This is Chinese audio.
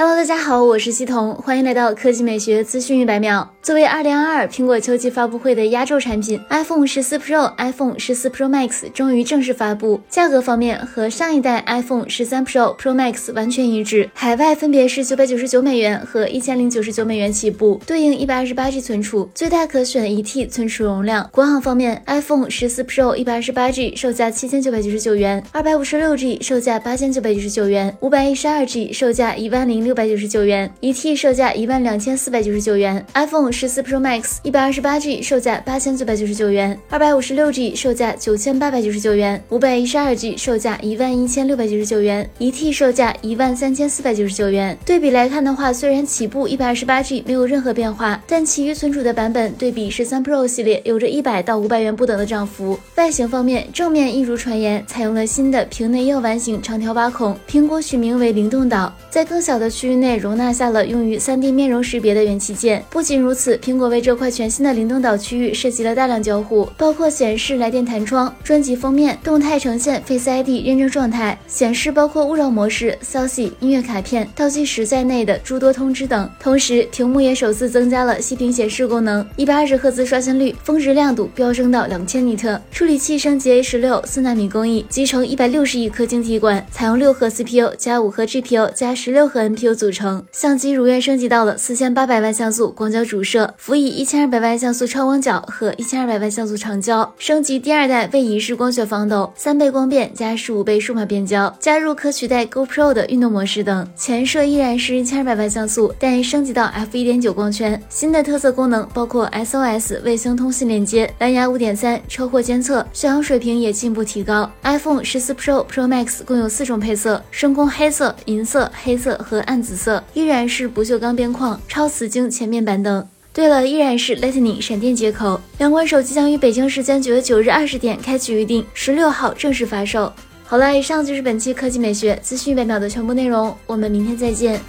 Hello，大家好，我是西彤，欢迎来到科技美学资讯一百秒。作为2022苹果秋季发布会的压轴产品，iPhone 十四 Pro、iPhone 十四 Pro Max 终于正式发布。价格方面和上一代 iPhone 十三 Pro、Pro Max 完全一致，海外分别是九百九十九美元和一千零九十九美元起步，对应一百二十八 G 存储，最大可选一 T 存储容量。国行方面，iPhone 十四 Pro 一百二十八 G 售价七千九百九十九元，二百五十六 G 售价八千九百九十九元，五百一十二 G 售价一万零。六百九十九元，一 T 售价一万两千四百九十九元。iPhone 十四 Pro Max 一百二十八 G 售价八千九百九十九元，二百五十六 G 售价九千八百九十九元，五百一十二 G 售价一万一千六百九十九元，一 T 售价一万三千四百九十九元。对比来看的话，虽然起步一百二十八 G 没有任何变化，但其余存储的版本对比十三 Pro 系列有着一百到五百元不等的涨幅。外形方面，正面一如传言，采用了新的屏内药丸形长条挖孔，苹果取名为灵动岛，在更小的。区域内容纳下了用于 3D 面容识别的元器件。不仅如此，苹果为这块全新的灵动岛区域设计了大量交互，包括显示来电弹窗、专辑封面、动态呈现 Face ID 认证状态、显示包括勿扰模式、消息、音乐卡片、倒计时在内的诸多通知等。同时，屏幕也首次增加了息屏显示功能，120赫兹刷新率，峰值亮度飙升到两千尼特。处理器升级 A 十六四纳米工艺，集成160亿颗晶体管，采用六核 CPU 加五核 GPU 加十六核 NPU。组成相机如愿升级到了四千八百万像素广角主摄，辅以一千二百万像素超广角和一千二百万像素长焦，升级第二代位移式光学防抖，三倍光变加十五倍数码变焦，加入可取代 GoPro 的运动模式等。前摄依然是一千二百万像素，但升级到 f 一点九光圈。新的特色功能包括 SOS 卫星通信连接、蓝牙五点三车祸监测，续航水平也进一步提高。iPhone 十四 Pro、Pro Max 共有四种配色：深空黑色、银色、黑色和暗。紫色依然是不锈钢边框、超瓷晶前面板等。对了，依然是 Lightning 闪电接口。两款手机将于北京时间九月九日二十点开启预定，十六号正式发售。好了，以上就是本期科技美学资讯百秒的全部内容，我们明天再见。